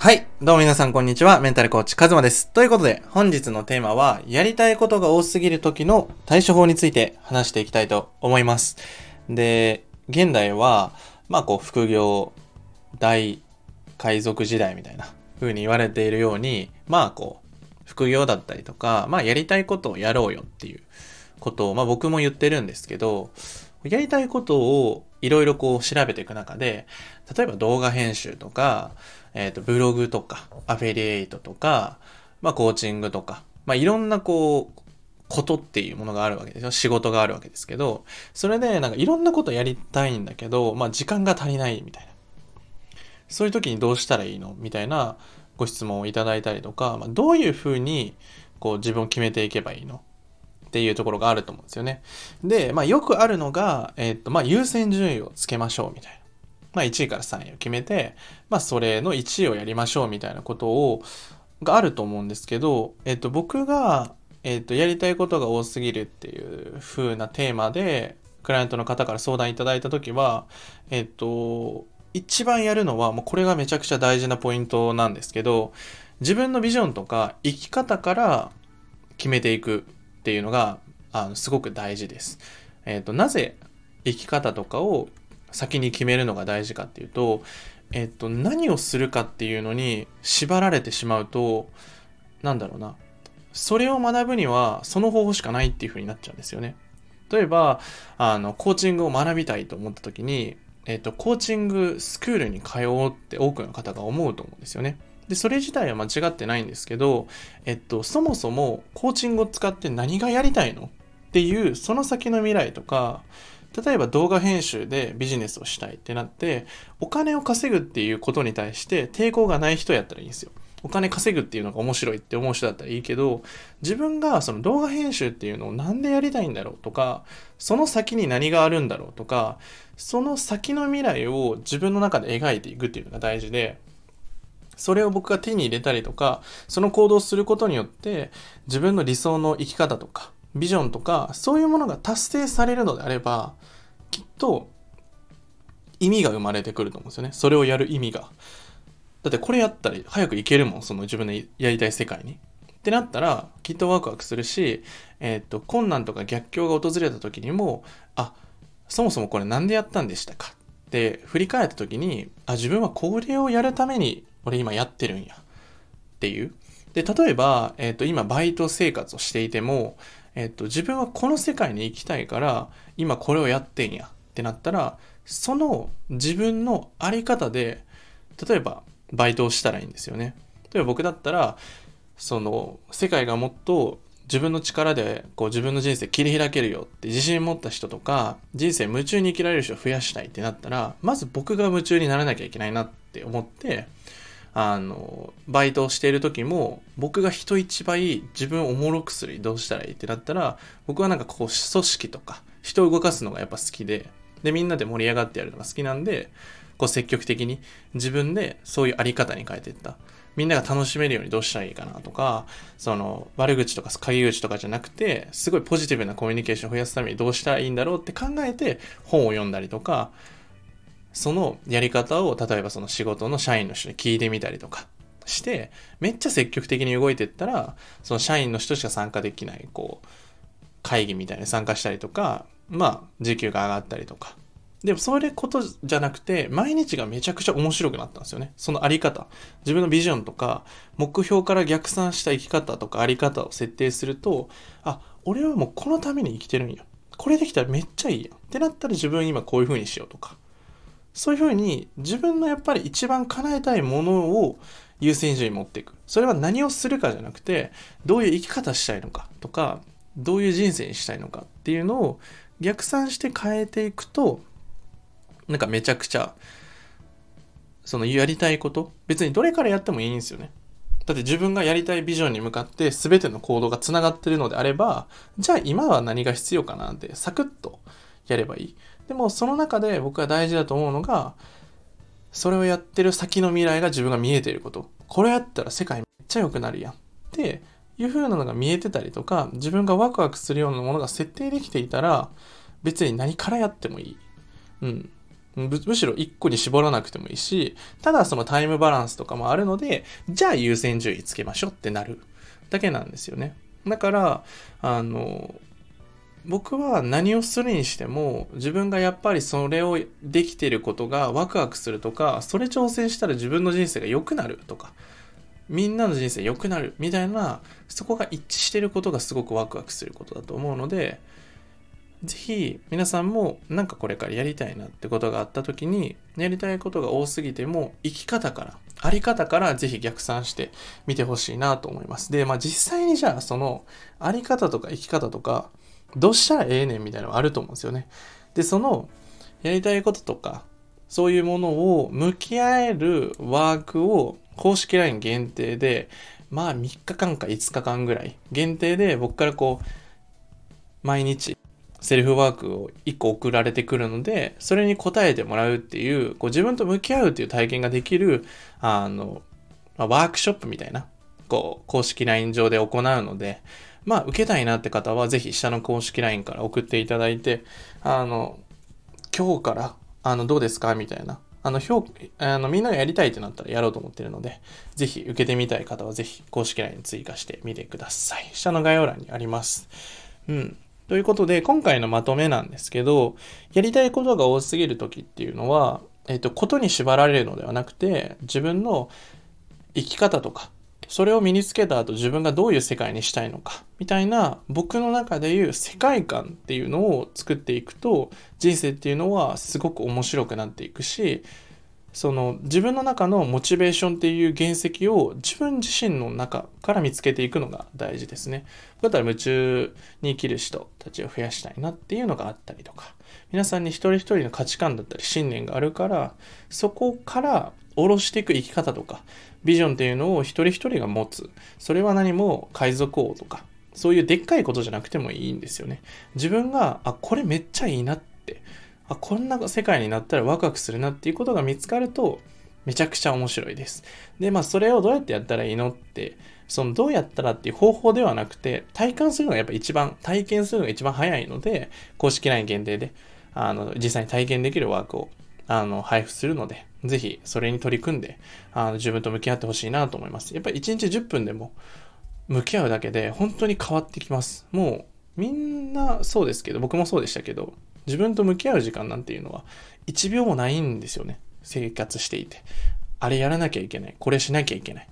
はい。どうも皆さんこんにちは。メンタルコーチカズマです。ということで、本日のテーマは、やりたいことが多すぎる時の対処法について話していきたいと思います。で、現代は、まあこう、副業、大海賊時代みたいな風に言われているように、まあこう、副業だったりとか、まあやりたいことをやろうよっていうことを、まあ僕も言ってるんですけど、やりたいことをいろいろこう調べていく中で、例えば動画編集とか、えっ、と、ブログとか、アフィリエイトとか、まあ、コーチングとか、まあ、いろんなこう、ことっていうものがあるわけですよ。仕事があるわけですけど、それでなんかいろんなことやりたいんだけど、まあ、時間が足りないみたいな。そういう時にどうしたらいいのみたいなご質問をいただいたりとか、まあ、どういうふうにこう自分を決めていけばいいのっていうところがあると思うんですよね。で、まあ、よくあるのが、えっ、と、まあ、優先順位をつけましょうみたいな。まあ、1位から3位を決めて、まあ、それの1位をやりましょうみたいなことを、があると思うんですけど、えっと、僕が、えっと、やりたいことが多すぎるっていう風なテーマで、クライアントの方から相談いただいたときは、えっと、一番やるのは、もうこれがめちゃくちゃ大事なポイントなんですけど、自分のビジョンとか生き方から決めていくっていうのが、あのすごく大事です。えっと、なぜ生き方とかを先に決めるのが大事かっていうと、えっと、何をするかっていうのに縛られてしまうと、なんだろうな。それを学ぶには、その方法しかないっていう風になっちゃうんですよね。例えば、あの、コーチングを学びたいと思った時に、えっと、コーチングスクールに通おうって多くの方が思うと思うんですよね。で、それ自体は間違ってないんですけど、えっと、そもそもコーチングを使って何がやりたいのっていう、その先の未来とか、例えば動画編集でビジネスをしたいってなって、お金を稼ぐっていうことに対して抵抗がない人やったらいいんですよ。お金稼ぐっていうのが面白いって思う人だったらいいけど、自分がその動画編集っていうのをなんでやりたいんだろうとか、その先に何があるんだろうとか、その先の未来を自分の中で描いていくっていうのが大事で、それを僕が手に入れたりとか、その行動をすることによって、自分の理想の生き方とか、ビジョンとか、そういうものが達成されるのであれば、きっと意味が生まれてくると思うんですよね。それをやる意味が。だってこれやったら早く行けるもん、その自分のやりたい世界に。ってなったら、きっとワクワクするし、えっ、と、困難とか逆境が訪れた時にも、あ、そもそもこれなんでやったんでしたか？って振り返った時に、あ、自分はこれをやるために俺今やってるんや。っていう。で、例えば、えっ、と、今バイト生活をしていても、えっと、自分はこの世界に行きたいから、今これをやってんやってなったら、その自分のあり方で、例えばバイトをしたらいいんですよね。例えば僕だったら、その世界がもっと自分の力でこう自分の人生切り開けるよって自信持った人とか人生夢中に生きられる人を増やしたいってなったらまず僕が夢中にならなきゃいけないなって思ってあのバイトをしている時も僕が人一倍自分をおもろくするどうしたらいいってなったら僕はなんかこう組織とか人を動かすのがやっぱ好きででみんなで盛り上がってやるのが好きなんでこう積極的に自分でそういうあり方に変えていった。みんなが楽しめるようにどうしたらいいかなとかその悪口とか陰口とかじゃなくてすごいポジティブなコミュニケーションを増やすためにどうしたらいいんだろうって考えて本を読んだりとかそのやり方を例えばその仕事の社員の人に聞いてみたりとかしてめっちゃ積極的に動いていったらその社員の人しか参加できないこう会議みたいに参加したりとかまあ時給が上がったりとか。でもそれことじゃなくて毎日がめちゃくちゃ面白くなったんですよね。そのあり方。自分のビジョンとか目標から逆算した生き方とかあり方を設定するとあ俺はもうこのために生きてるんや。これできたらめっちゃいいやん。ってなったら自分今こういう風にしようとか。そういうふうに自分のやっぱり一番叶えたいものを優先順位持っていく。それは何をするかじゃなくて、どういう生き方したいのかとか、どういう人生にしたいのかっていうのを逆算して変えていくと、なんかめちゃくちゃ、そのやりたいこと、別にどれからやってもいいんですよね。だって自分がやりたいビジョンに向かって全ての行動がつながってるのであれば、じゃあ今は何が必要かなってサクッとやればいい。でもその中で僕が大事だと思うのが、それをやってる先の未来が自分が見えていること。これやったら世界めっちゃ良くなるやん。っていう風なのが見えてたりとか、自分がワクワクするようなものが設定できていたら、別に何からやってもいい。うん。むむしろ1個に絞らなくてもいいし、ただそのタイムバランスとかもあるので、じゃあ優先順位つけましょうってなるだけなんですよね。だから、あの、僕は何をするにしても自分がやっぱりそれをできてることがワクワクするとかそれ挑戦したら自分の人生が良くなるとかみんなの人生良くなるみたいなそこが一致してることがすごくワクワクすることだと思うのでぜひ皆さんもなんかこれからやりたいなってことがあった時にやりたいことが多すぎても生き方からあり方からぜひ逆算してみてほしいなと思います。で、まあ実際にじゃあそのあり方とか生き方とかどうしたらええねんみたいなのがあると思うんですよね。で、そのやりたいこととかそういうものを向き合えるワークを公式 LINE 限定でまあ3日間か5日間ぐらい限定で僕からこう毎日セルフワークを1個送られてくるので、それに答えてもらうっていう、こう自分と向き合うっていう体験ができる、あの、ま、ワークショップみたいな、こう、公式 LINE 上で行うので、まあ、受けたいなって方は、ぜひ下の公式 LINE から送っていただいて、あの、今日から、あの、どうですかみたいな。あの、評あの、みんながやりたいってなったらやろうと思ってるので、ぜひ受けてみたい方は、ぜひ公式 LINE 追加してみてください。下の概要欄にあります。うん。ということで、今回のまとめなんですけど、やりたいことが多すぎる時っていうのは、えっと、ことに縛られるのではなくて、自分の生き方とか、それを身につけた後自分がどういう世界にしたいのか、みたいな僕の中でいう世界観っていうのを作っていくと、人生っていうのはすごく面白くなっていくし、その自分の中のモチベーションっていう原石を自分自身の中から見つけていくのが大事ですね。だったら夢中に生きる人たちを増やしたいなっていうのがあったりとか、皆さんに一人一人の価値観だったり信念があるから、そこから下ろしていく生き方とか、ビジョンっていうのを一人一人が持つ。それは何も海賊王とか、そういうでっかいことじゃなくてもいいんですよね。自分が、あ、これめっちゃいいなってあ、こんな世界になったらワクワクするなっていうことが見つかると、めちゃくちゃ面白いです。で、まあ、それをどうやってやったらいいのって、そのどうやったらっていう方法ではなくて、体感するのがやっぱ一番、体験するのが一番早いので、公式 LINE 限定で、あの、実際に体験できるワークを、あの、配布するので、ぜひそれに取り組んで、あの、自分と向き合ってほしいなと思います。やっぱり1日10分でも向き合うだけで本当に変わってきます。もう、みんなそうですけど、僕もそうでしたけど、自分と向き合う時間なんていうのは1秒もないんですよね。生活していて。あれやらなきゃいけない。これしなきゃいけない。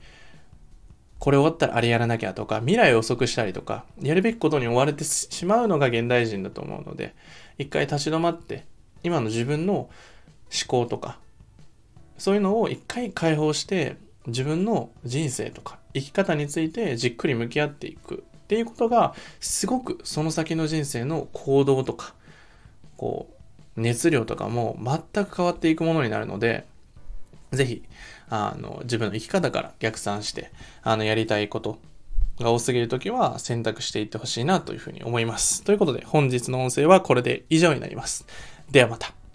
これ終わったらあれやらなきゃとか、未来を遅くしたりとか、やるべきことに追われてしまうのが現代人だと思うので、一回立ち止まって、今の自分の思考とか、そういうのを一回解放して、自分の人生とか生き方についてじっくり向き合っていくっていうことが、すごくその先の人生の行動とか、こう、熱量とかも全く変わっていくものになるので、ぜひ、あの、自分の生き方から逆算して、あの、やりたいことが多すぎるときは選択していってほしいなというふうに思います。ということで、本日の音声はこれで以上になります。ではまた。